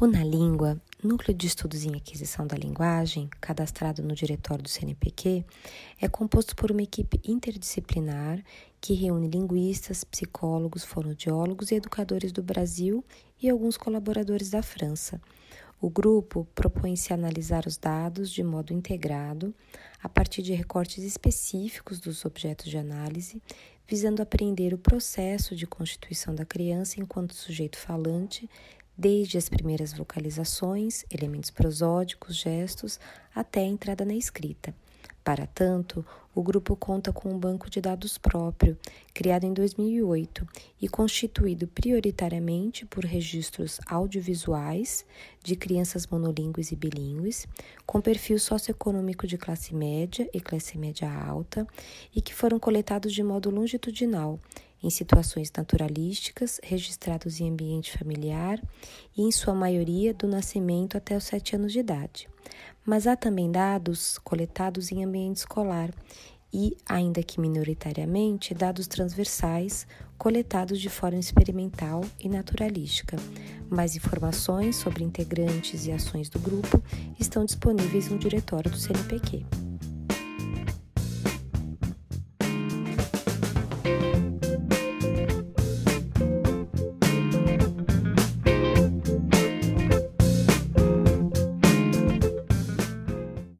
O Na Língua, Núcleo de Estudos em Aquisição da Linguagem, cadastrado no diretório do CNPq, é composto por uma equipe interdisciplinar que reúne linguistas, psicólogos, fonoaudiólogos e educadores do Brasil e alguns colaboradores da França. O grupo propõe-se analisar os dados de modo integrado, a partir de recortes específicos dos objetos de análise, visando apreender o processo de constituição da criança enquanto sujeito falante, desde as primeiras vocalizações, elementos prosódicos, gestos, até a entrada na escrita. Para tanto, o grupo conta com um banco de dados próprio, criado em 2008 e constituído prioritariamente por registros audiovisuais de crianças monolíngues e bilíngues, com perfil socioeconômico de classe média e classe média alta, e que foram coletados de modo longitudinal, em situações naturalísticas, registrados em ambiente familiar e, em sua maioria, do nascimento até os sete anos de idade. Mas há também dados coletados em ambiente escolar e, ainda que minoritariamente, dados transversais coletados de forma experimental e naturalística. Mais informações sobre integrantes e ações do grupo estão disponíveis no diretório do CNPq.